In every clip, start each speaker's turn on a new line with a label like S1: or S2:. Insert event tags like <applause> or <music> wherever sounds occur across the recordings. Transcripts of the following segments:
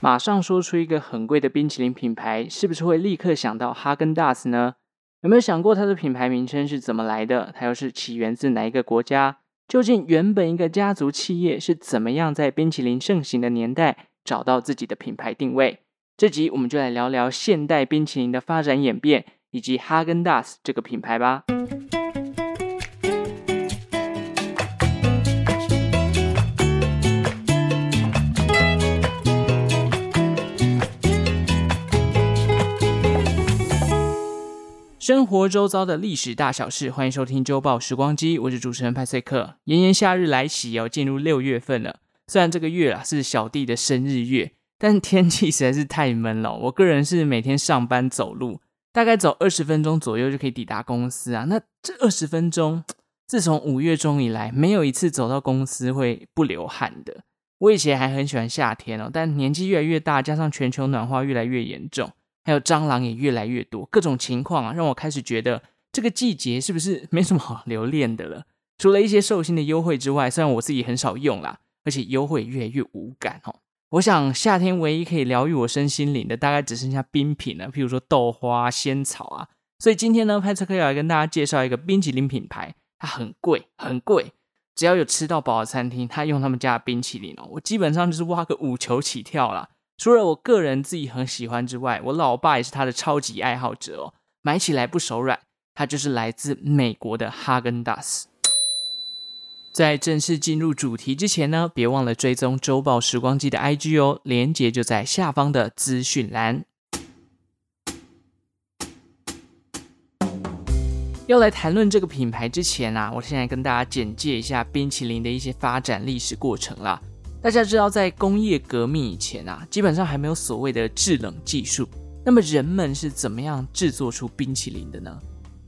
S1: 马上说出一个很贵的冰淇淋品牌，是不是会立刻想到哈根达斯呢？有没有想过它的品牌名称是怎么来的？它又是起源自哪一个国家？究竟原本一个家族企业是怎么样在冰淇淋盛行的年代找到自己的品牌定位？这集我们就来聊聊现代冰淇淋的发展演变，以及哈根达斯这个品牌吧。生活周遭的历史大小事，欢迎收听周报时光机，我是主持人派翠克。炎炎夏日来袭哦，进入六月份了。虽然这个月啊是小弟的生日月，但天气实在是太闷了。我个人是每天上班走路，大概走二十分钟左右就可以抵达公司啊。那这二十分钟，自从五月中以来，没有一次走到公司会不流汗的。我以前还很喜欢夏天哦，但年纪越来越大，加上全球暖化越来越严重。还有蟑螂也越来越多，各种情况啊，让我开始觉得这个季节是不是没什么好留恋的了？除了一些寿星的优惠之外，虽然我自己很少用啦，而且优惠越来越无感哦。我想夏天唯一可以疗愈我身心灵的，大概只剩下冰品了，譬如说豆花、仙草啊。所以今天呢，派翠克要来跟大家介绍一个冰淇淋品牌，它很贵，很贵。只要有吃到饱的餐厅，他用他们家的冰淇淋哦，我基本上就是挖个五球起跳啦。除了我个人自己很喜欢之外，我老爸也是他的超级爱好者哦，买起来不手软。它就是来自美国的哈根达斯。在正式进入主题之前呢，别忘了追踪周报时光机的 IG 哦，连接就在下方的资讯栏。要来谈论这个品牌之前啊，我现在跟大家简介一下冰淇淋的一些发展历史过程啦。大家知道，在工业革命以前啊，基本上还没有所谓的制冷技术。那么人们是怎么样制作出冰淇淋的呢？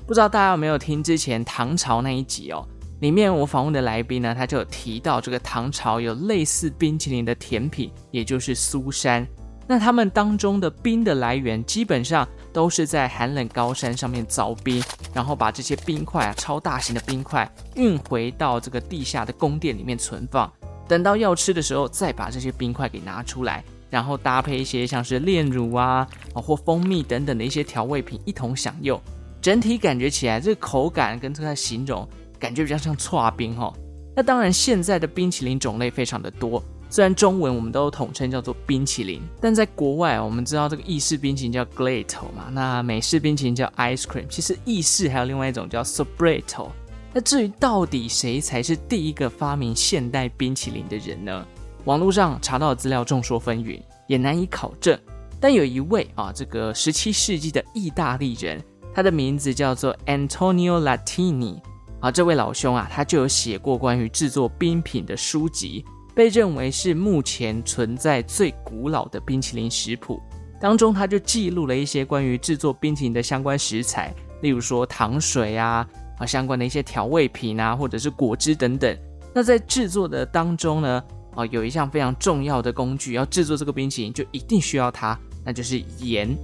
S1: 不知道大家有没有听之前唐朝那一集哦？里面我访问的来宾呢，他就有提到这个唐朝有类似冰淇淋的甜品，也就是苏珊。那他们当中的冰的来源，基本上都是在寒冷高山上面凿冰，然后把这些冰块啊，超大型的冰块运回到这个地下的宫殿里面存放。等到要吃的时候，再把这些冰块给拿出来，然后搭配一些像是炼乳啊、或蜂蜜等等的一些调味品一同享用。整体感觉起来，这个口感跟这个形容，感觉比较像剉冰哈。那当然，现在的冰淇淋种类非常的多，虽然中文我们都统称叫做冰淇淋，但在国外我们知道这个意式冰淇淋叫 Glato 嘛，那美式冰淇淋叫 Ice Cream，其实意式还有另外一种叫 Sorbetto。那至于到底谁才是第一个发明现代冰淇淋的人呢？网络上查到的资料众说纷纭，也难以考证。但有一位啊，这个十七世纪的意大利人，他的名字叫做 Antonio Latini 啊，这位老兄啊，他就有写过关于制作冰品的书籍，被认为是目前存在最古老的冰淇淋食谱。当中他就记录了一些关于制作冰淇淋的相关食材，例如说糖水啊。啊，相关的一些调味品啊，或者是果汁等等。那在制作的当中呢，啊，有一项非常重要的工具，要制作这个冰淇淋就一定需要它，那就是盐。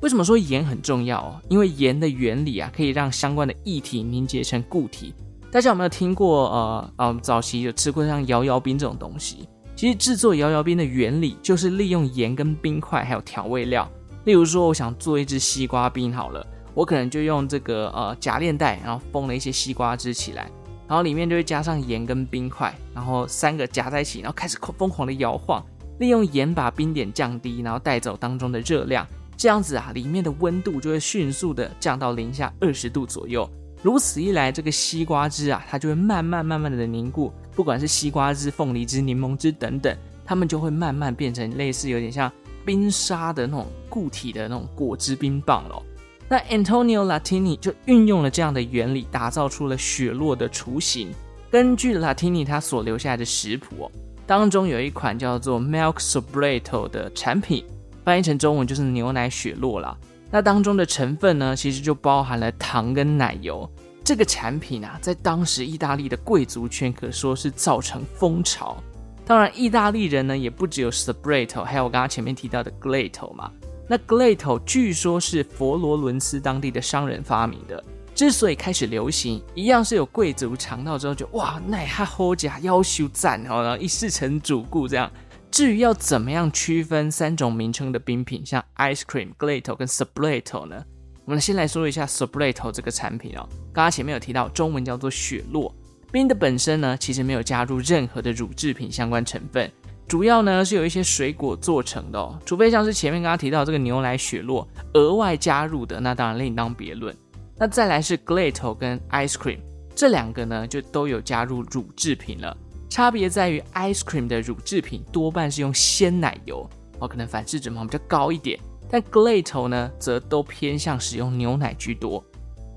S1: 为什么说盐很重要？因为盐的原理啊，可以让相关的液体凝结成固体。大家有没有听过？呃呃，早期有吃过像摇摇冰这种东西？其实制作摇摇冰的原理就是利用盐跟冰块还有调味料。例如说，我想做一支西瓜冰好了，我可能就用这个呃夹链袋，然后封了一些西瓜汁起来，然后里面就会加上盐跟冰块，然后三个夹在一起，然后开始疯狂的摇晃，利用盐把冰点降低，然后带走当中的热量，这样子啊，里面的温度就会迅速的降到零下二十度左右。如此一来，这个西瓜汁啊，它就会慢慢慢慢的凝固，不管是西瓜汁、凤梨汁、柠檬汁等等，它们就会慢慢变成类似有点像。冰沙的那种固体的那种果汁冰棒咯，那 Antonio Latini 就运用了这样的原理，打造出了雪落的雏形。根据 Latini 他所留下来的食谱哦，当中有一款叫做 Milk Sorbeto 的产品，翻译成中文就是牛奶雪落啦。那当中的成分呢，其实就包含了糖跟奶油。这个产品啊，在当时意大利的贵族圈可说是造成风潮。当然，意大利人呢也不只有 Sorbetto，还有我刚刚前面提到的 g l a t o 嘛。那 g l a t o 据说是佛罗伦斯当地的商人发明的，之所以开始流行，一样是有贵族尝到之后就哇，奈哈好假，要求赞哦，然后一试成主顾这样。至于要怎么样区分三种名称的冰品，像 ice cream、g l a t o 跟 sublato 呢？我们先来说一下 sublato 这个产品哦。刚刚前面有提到，中文叫做雪落。冰的本身呢，其实没有加入任何的乳制品相关成分，主要呢是有一些水果做成的哦。除非像是前面刚刚提到这个牛奶雪落额外加入的，那当然另当别论。那再来是 Glato 跟 ice cream 这两个呢，就都有加入乳制品了。差别在于，ice cream 的乳制品多半是用鲜奶油哦，可能反式脂肪比较高一点。但 Glato 呢，则都偏向使用牛奶居多。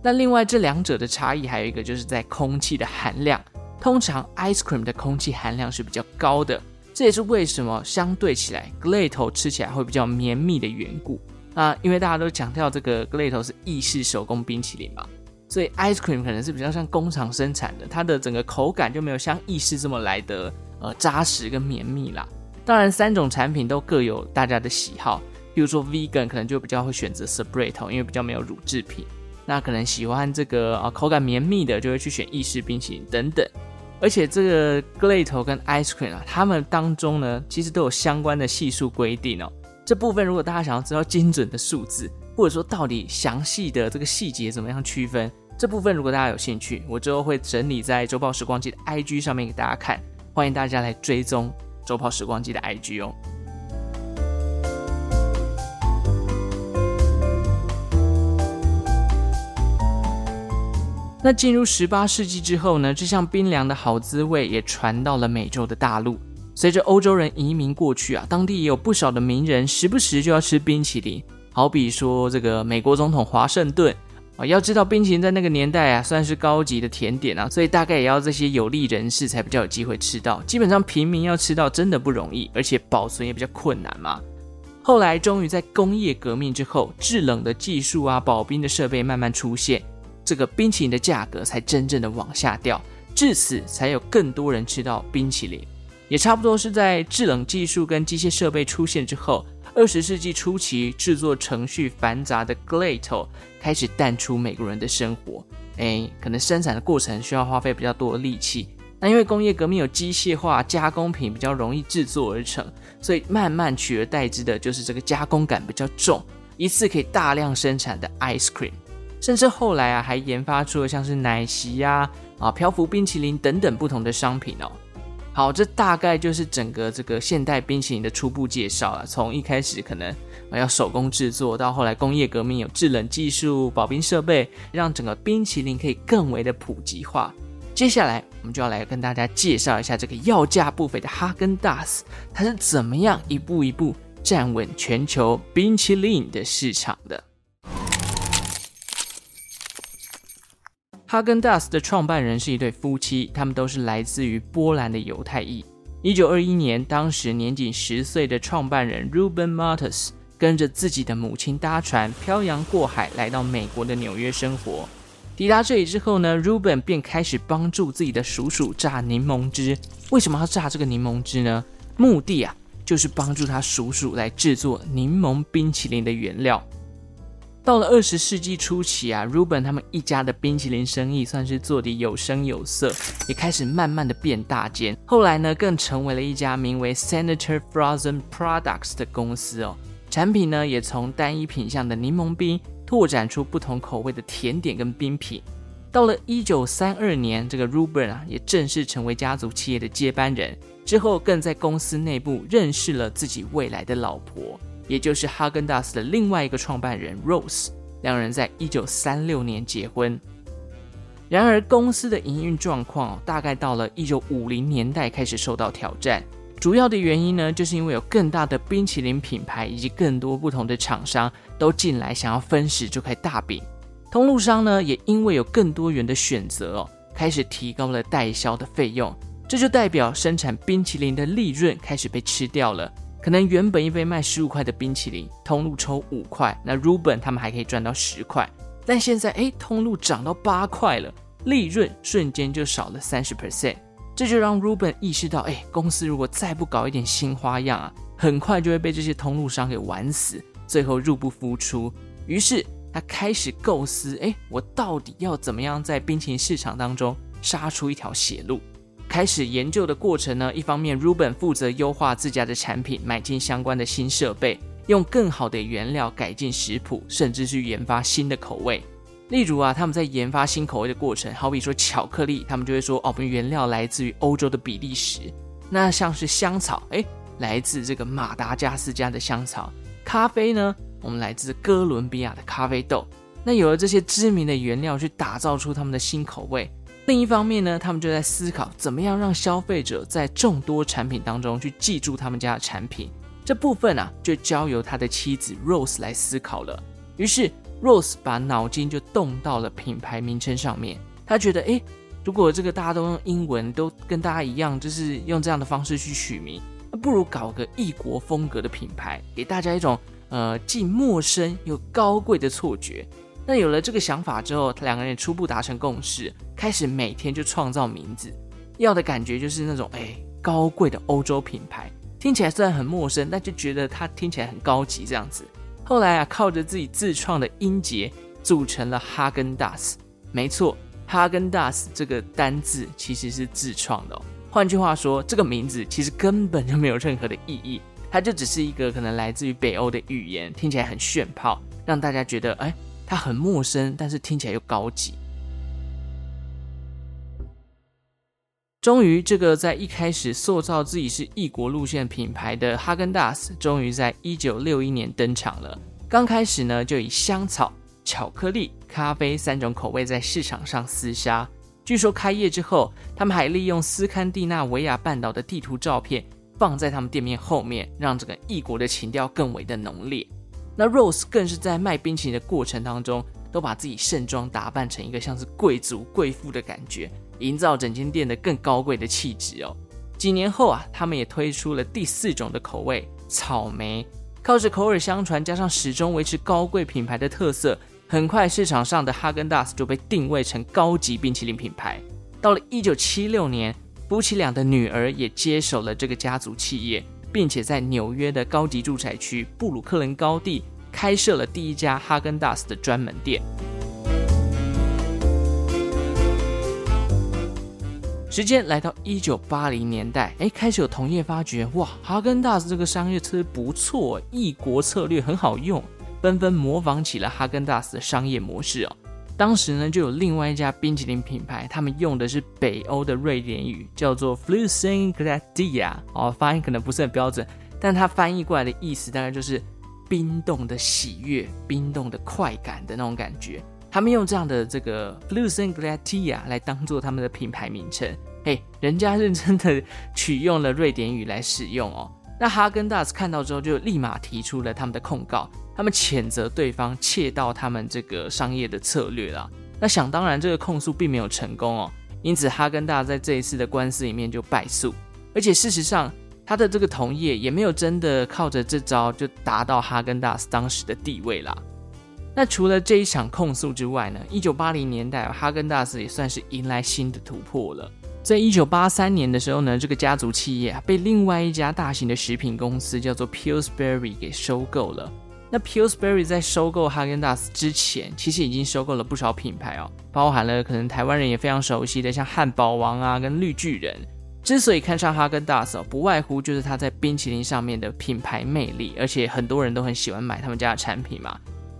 S1: 那另外这两者的差异还有一个，就是在空气的含量。通常 ice cream 的空气含量是比较高的，这也是为什么相对起来 g l a t o 吃起来会比较绵密的缘故。啊，因为大家都强调这个 g l a t o 是意式手工冰淇淋嘛。所以 ice cream 可能是比较像工厂生产的，它的整个口感就没有像意式这么来的呃扎实跟绵密啦。当然，三种产品都各有大家的喜好，比如说 vegan 可能就比较会选择 sublato，因为比较没有乳制品。那可能喜欢这个啊、口感绵密的，就会去选意式冰淇淋等等。而且这个 gelato 跟 ice cream 啊，它们当中呢其实都有相关的系数规定哦。这部分如果大家想要知道精准的数字，或者说到底详细的这个细节怎么样区分，这部分如果大家有兴趣，我之后会整理在周报时光机的 IG 上面给大家看，欢迎大家来追踪周报时光机的 IG 哦。那进入十八世纪之后呢，这项冰凉的好滋味也传到了美洲的大陆。随着欧洲人移民过去啊，当地也有不少的名人时不时就要吃冰淇淋。好比说这个美国总统华盛顿啊，要知道冰淇淋在那个年代啊算是高级的甜点啊，所以大概也要这些有利人士才比较有机会吃到。基本上平民要吃到真的不容易，而且保存也比较困难嘛。后来终于在工业革命之后，制冷的技术啊，保冰的设备慢慢出现，这个冰淇淋的价格才真正的往下掉，至此才有更多人吃到冰淇淋。也差不多是在制冷技术跟机械设备出现之后。二十世纪初期，制作程序繁杂的 g l a t o 开始淡出美国人的生活。诶，可能生产的过程需要花费比较多的力气。那因为工业革命有机械化，加工品比较容易制作而成，所以慢慢取而代之的就是这个加工感比较重，一次可以大量生产的 ice cream。甚至后来啊，还研发出了像是奶昔呀、啊、漂浮冰淇淋等等不同的商品哦。好，这大概就是整个这个现代冰淇淋的初步介绍了。从一开始可能要手工制作，到后来工业革命有制冷技术、保冰设备，让整个冰淇淋可以更为的普及化。接下来我们就要来跟大家介绍一下这个要价不菲的哈根达斯，它是怎么样一步一步站稳全球冰淇淋的市场的。哈根达斯的创办人是一对夫妻，他们都是来自于波兰的犹太裔。一九二一年，当时年仅十岁的创办人 Ruben Martus 跟着自己的母亲搭船漂洋过海，来到美国的纽约生活。抵达这里之后呢，Ruben 便开始帮助自己的叔叔榨柠檬汁。为什么要榨这个柠檬汁呢？目的啊，就是帮助他叔叔来制作柠檬冰淇淋的原料。到了二十世纪初期啊，Ruben 他们一家的冰淇淋生意算是做得有声有色，也开始慢慢的变大间。后来呢，更成为了一家名为 Senator Frozen Products 的公司哦。产品呢，也从单一品项的柠檬冰拓展出不同口味的甜点跟冰品。到了一九三二年，这个 Ruben 啊，也正式成为家族企业的接班人。之后，更在公司内部认识了自己未来的老婆。也就是哈根达斯的另外一个创办人 Rose，两人在一九三六年结婚。然而，公司的营运状况大概到了一九五零年代开始受到挑战。主要的原因呢，就是因为有更大的冰淇淋品牌以及更多不同的厂商都进来想要分食这块大饼。通路商呢，也因为有更多元的选择哦，开始提高了代销的费用。这就代表生产冰淇淋的利润开始被吃掉了。可能原本一杯卖十五块的冰淇淋，通路抽五块，那 Ruben 他们还可以赚到十块。但现在，哎，通路涨到八块了，利润瞬间就少了三十 percent。这就让 Ruben 意识到，哎，公司如果再不搞一点新花样啊，很快就会被这些通路商给玩死，最后入不敷出。于是他开始构思，哎，我到底要怎么样在冰淇淋市场当中杀出一条血路？开始研究的过程呢，一方面 Ruben 负责优化自家的产品，买进相关的新设备，用更好的原料改进食谱，甚至去研发新的口味。例如啊，他们在研发新口味的过程，好比说巧克力，他们就会说，哦，我们原料来自于欧洲的比利时。那像是香草，哎，来自这个马达加斯加的香草。咖啡呢，我们来自哥伦比亚的咖啡豆。那有了这些知名的原料，去打造出他们的新口味。另一方面呢，他们就在思考怎么样让消费者在众多产品当中去记住他们家的产品。这部分啊，就交由他的妻子 Rose 来思考了。于是。Rose 把脑筋就动到了品牌名称上面，他觉得，诶，如果这个大家都用英文，都跟大家一样，就是用这样的方式去取名，那不如搞个异国风格的品牌，给大家一种呃既陌生又高贵的错觉。那有了这个想法之后，他两个人初步达成共识，开始每天就创造名字，要的感觉就是那种诶高贵的欧洲品牌，听起来虽然很陌生，但就觉得它听起来很高级这样子。后来啊，靠着自己自创的音节组成了哈根达斯。没错，哈根达斯这个单字其实是自创的哦。换句话说，这个名字其实根本就没有任何的意义，它就只是一个可能来自于北欧的语言，听起来很炫炮，让大家觉得哎，它很陌生，但是听起来又高级。终于，这个在一开始塑造自己是异国路线品牌的哈根达斯，终于在一九六一年登场了。刚开始呢，就以香草、巧克力、咖啡三种口味在市场上厮杀。据说开业之后，他们还利用斯堪的纳维亚半岛的地图照片放在他们店面后面，让这个异国的情调更为的浓烈。那 Rose 更是在卖冰淇淋的过程当中，都把自己盛装打扮成一个像是贵族贵妇的感觉。营造整间店的更高贵的气质哦。几年后啊，他们也推出了第四种的口味——草莓。靠着口耳相传，加上始终维持高贵品牌的特色，很快市场上的哈根达斯就被定位成高级冰淇淋品牌。到了一九七六年，夫妻俩的女儿也接手了这个家族企业，并且在纽约的高级住宅区布鲁克林高地开设了第一家哈根达斯的专门店。时间来到一九八零年代，哎，开始有同业发觉，哇，哈根达斯这个商业策略不错，异国策略很好用，纷纷模仿起了哈根达斯的商业模式哦。当时呢，就有另外一家冰淇淋品牌，他们用的是北欧的瑞典语，叫做 Flüssenglädje 哦，发音可能不是很标准，但它翻译过来的意思大概就是冰冻的喜悦、冰冻的快感的那种感觉。他们用这样的这个 Flüssenglädje 来当做他们的品牌名称。嘿，人家认真的取用了瑞典语来使用哦。那哈根达斯看到之后，就立马提出了他们的控告，他们谴责对方窃盗他们这个商业的策略啦。那想当然，这个控诉并没有成功哦，因此哈根达斯在这一次的官司里面就败诉。而且事实上，他的这个同业也没有真的靠着这招就达到哈根达斯当时的地位啦。那除了这一场控诉之外呢，一九八零年代哈根达斯也算是迎来新的突破了。在一九八三年的时候呢，这个家族企业被另外一家大型的食品公司叫做 Pillsbury 给收购了。那 Pillsbury 在收购哈根达斯之前，其实已经收购了不少品牌哦，包含了可能台湾人也非常熟悉的像汉堡王啊跟绿巨人。之所以看上哈根达斯哦，不外乎就是它在冰淇淋上面的品牌魅力，而且很多人都很喜欢买他们家的产品嘛。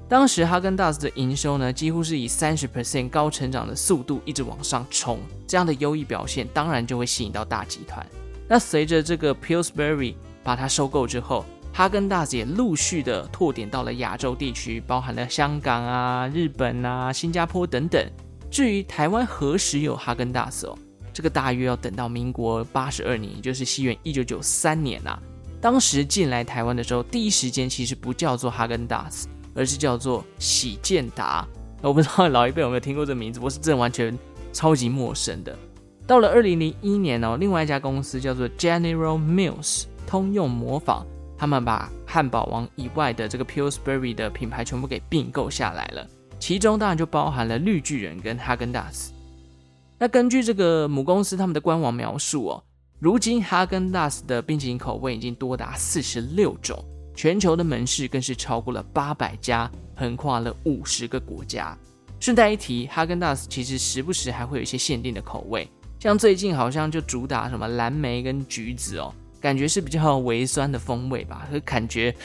S1: 当时哈根达斯的营收呢，几乎是以三十 percent 高成长的速度一直往上冲，这样的优异表现当然就会吸引到大集团。那随着这个 Pillsbury 把它收购之后，哈根达斯也陆续的拓点到了亚洲地区，包含了香港啊、日本啊、新加坡等等。至于台湾何时有哈根达斯哦，这个大约要等到民国八十二年，也就是西元一九九三年啊。当时进来台湾的时候，第一时间其实不叫做哈根达斯。而是叫做喜健达，我不知道老一辈有没有听过这名字，我是真的完全超级陌生的。到了二零零一年哦，另外一家公司叫做 General Mills，通用磨坊，他们把汉堡王以外的这个 Pillsbury 的品牌全部给并购下来了，其中当然就包含了绿巨人跟哈根达斯。那根据这个母公司他们的官网描述哦，如今哈根达斯的冰淇淋口味已经多达四十六种。全球的门市更是超过了八百家，横跨了五十个国家。顺带一提，哈根达斯其实时不时还会有一些限定的口味，像最近好像就主打什么蓝莓跟橘子哦，感觉是比较微酸的风味吧，可感觉，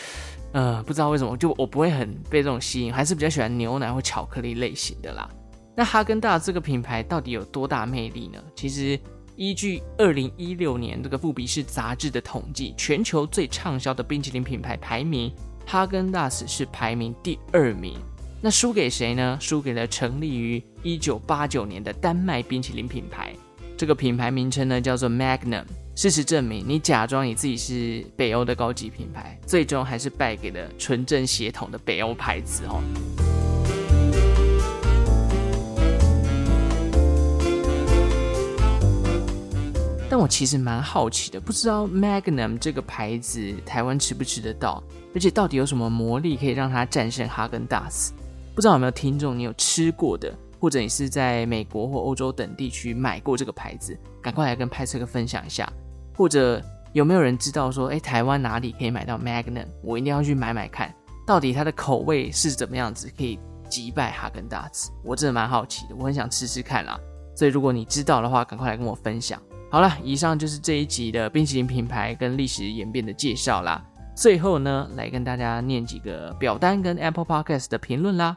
S1: 呃，不知道为什么，就我不会很被这种吸引，还是比较喜欢牛奶或巧克力类型的啦。那哈根达斯这个品牌到底有多大魅力呢？其实依据二零一六年这个富比士杂志的统计，全球最畅销的冰淇淋品牌排名，哈根达斯是排名第二名。那输给谁呢？输给了成立于一九八九年的丹麦冰淇淋品牌。这个品牌名称呢叫做 Magnum。事实证明，你假装你自己是北欧的高级品牌，最终还是败给了纯正血统的北欧牌子哦。我其实蛮好奇的，不知道 Magnum 这个牌子台湾吃不吃得到，而且到底有什么魔力可以让它战胜哈根达斯？不知道有没有听众，你有吃过的，或者你是在美国或欧洲等地区买过这个牌子，赶快来跟派翠克分享一下。或者有没有人知道说，哎，台湾哪里可以买到 Magnum？我一定要去买买看，到底它的口味是怎么样子，可以击败哈根达斯？我真的蛮好奇的，我很想吃吃看啦。所以如果你知道的话，赶快来跟我分享。好了，以上就是这一集的冰淇淋品牌跟历史演变的介绍啦。最后呢，来跟大家念几个表单跟 Apple Podcast 的评论啦。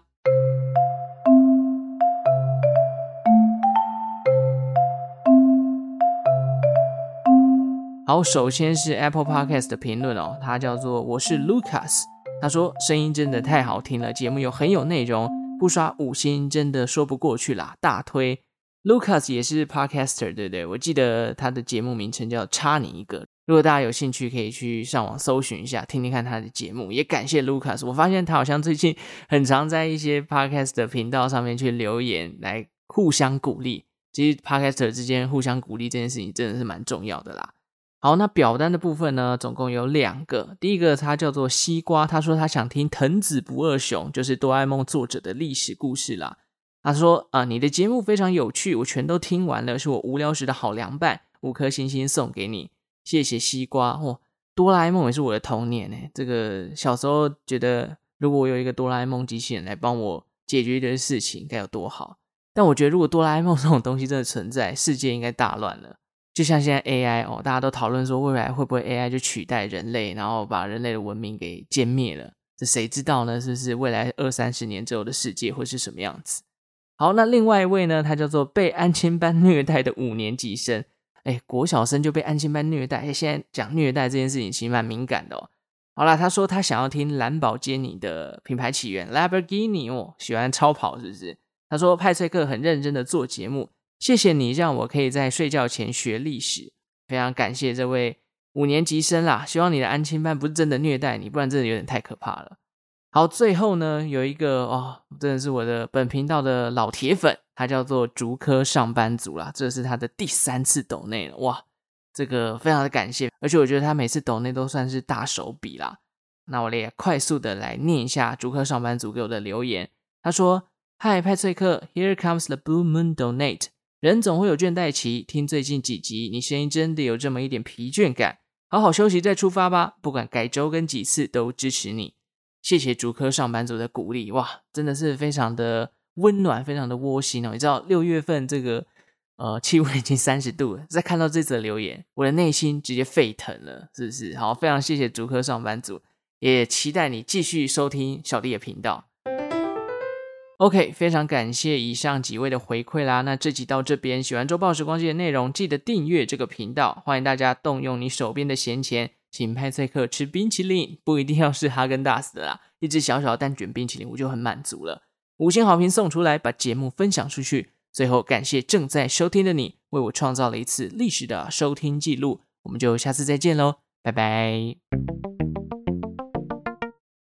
S1: 好，首先是 Apple Podcast 的评论哦，他叫做我是 Lucas，他说声音真的太好听了，节目又很有内容，不刷五星真的说不过去啦，大推。Lucas 也是 Podcaster，对不对？我记得他的节目名称叫差你一个，如果大家有兴趣，可以去上网搜寻一下，听听看他的节目。也感谢 Lucas，我发现他好像最近很常在一些 Podcast 的频道上面去留言，来互相鼓励。其实 Podcaster 之间互相鼓励这件事情真的是蛮重要的啦。好，那表单的部分呢，总共有两个。第一个他叫做西瓜，他说他想听藤子不二雄，就是哆啦 A 梦作者的历史故事啦。他说啊，你的节目非常有趣，我全都听完了，是我无聊时的好凉拌，五颗星星送给你，谢谢西瓜。哦，哆啦 A 梦也是我的童年呢。这个小时候觉得，如果我有一个哆啦 A 梦机器人来帮我解决一件事情，该有多好。但我觉得，如果哆啦 A 梦 <laughs> 这种东西真的存在，世界应该大乱了。就像现在 AI 哦，大家都讨论说未来会不会 AI 就取代人类，然后把人类的文明给歼灭了？这谁知道呢？是不是未来二三十年之后的世界会是什么样子？好，那另外一位呢，他叫做被安亲班虐待的五年级生。哎，国小生就被安亲班虐待，哎，现在讲虐待这件事情其实蛮敏感的哦。好啦，他说他想要听蓝宝坚尼的品牌起源，Lamborghini 哦，喜欢超跑是不是？他说派翠克很认真的做节目。谢谢你让我可以在睡觉前学历史，非常感谢这位五年级生啦。希望你的安亲班不是真的虐待你，不然真的有点太可怕了。好，最后呢，有一个哦，真的是我的本频道的老铁粉，他叫做竹科上班族啦，这是他的第三次抖内了，哇，这个非常的感谢，而且我觉得他每次抖内都算是大手笔啦。那我也快速的来念一下竹科上班族给我的留言，他说：“嗨，派翠克，Here comes the blue moon donate。”人总会有倦怠期，听最近几集，你声音真的有这么一点疲倦感，好好休息再出发吧。不管改周跟几次，都支持你。谢谢竹科上班族的鼓励，哇，真的是非常的温暖，非常的窝心哦。你知道六月份这个呃气温已经三十度了，再看到这则留言，我的内心直接沸腾了，是不是？好，非常谢谢竹科上班族，也期待你继续收听小弟的频道。OK，非常感谢以上几位的回馈啦。那这集到这边，喜欢周报时光机的内容，记得订阅这个频道。欢迎大家动用你手边的闲钱，请派翠克吃冰淇淋，不一定要是哈根达斯的啦，一只小小的蛋卷冰淇淋我就很满足了。五星好评送出来，把节目分享出去。最后感谢正在收听的你，为我创造了一次历史的收听记录。我们就下次再见喽，拜拜。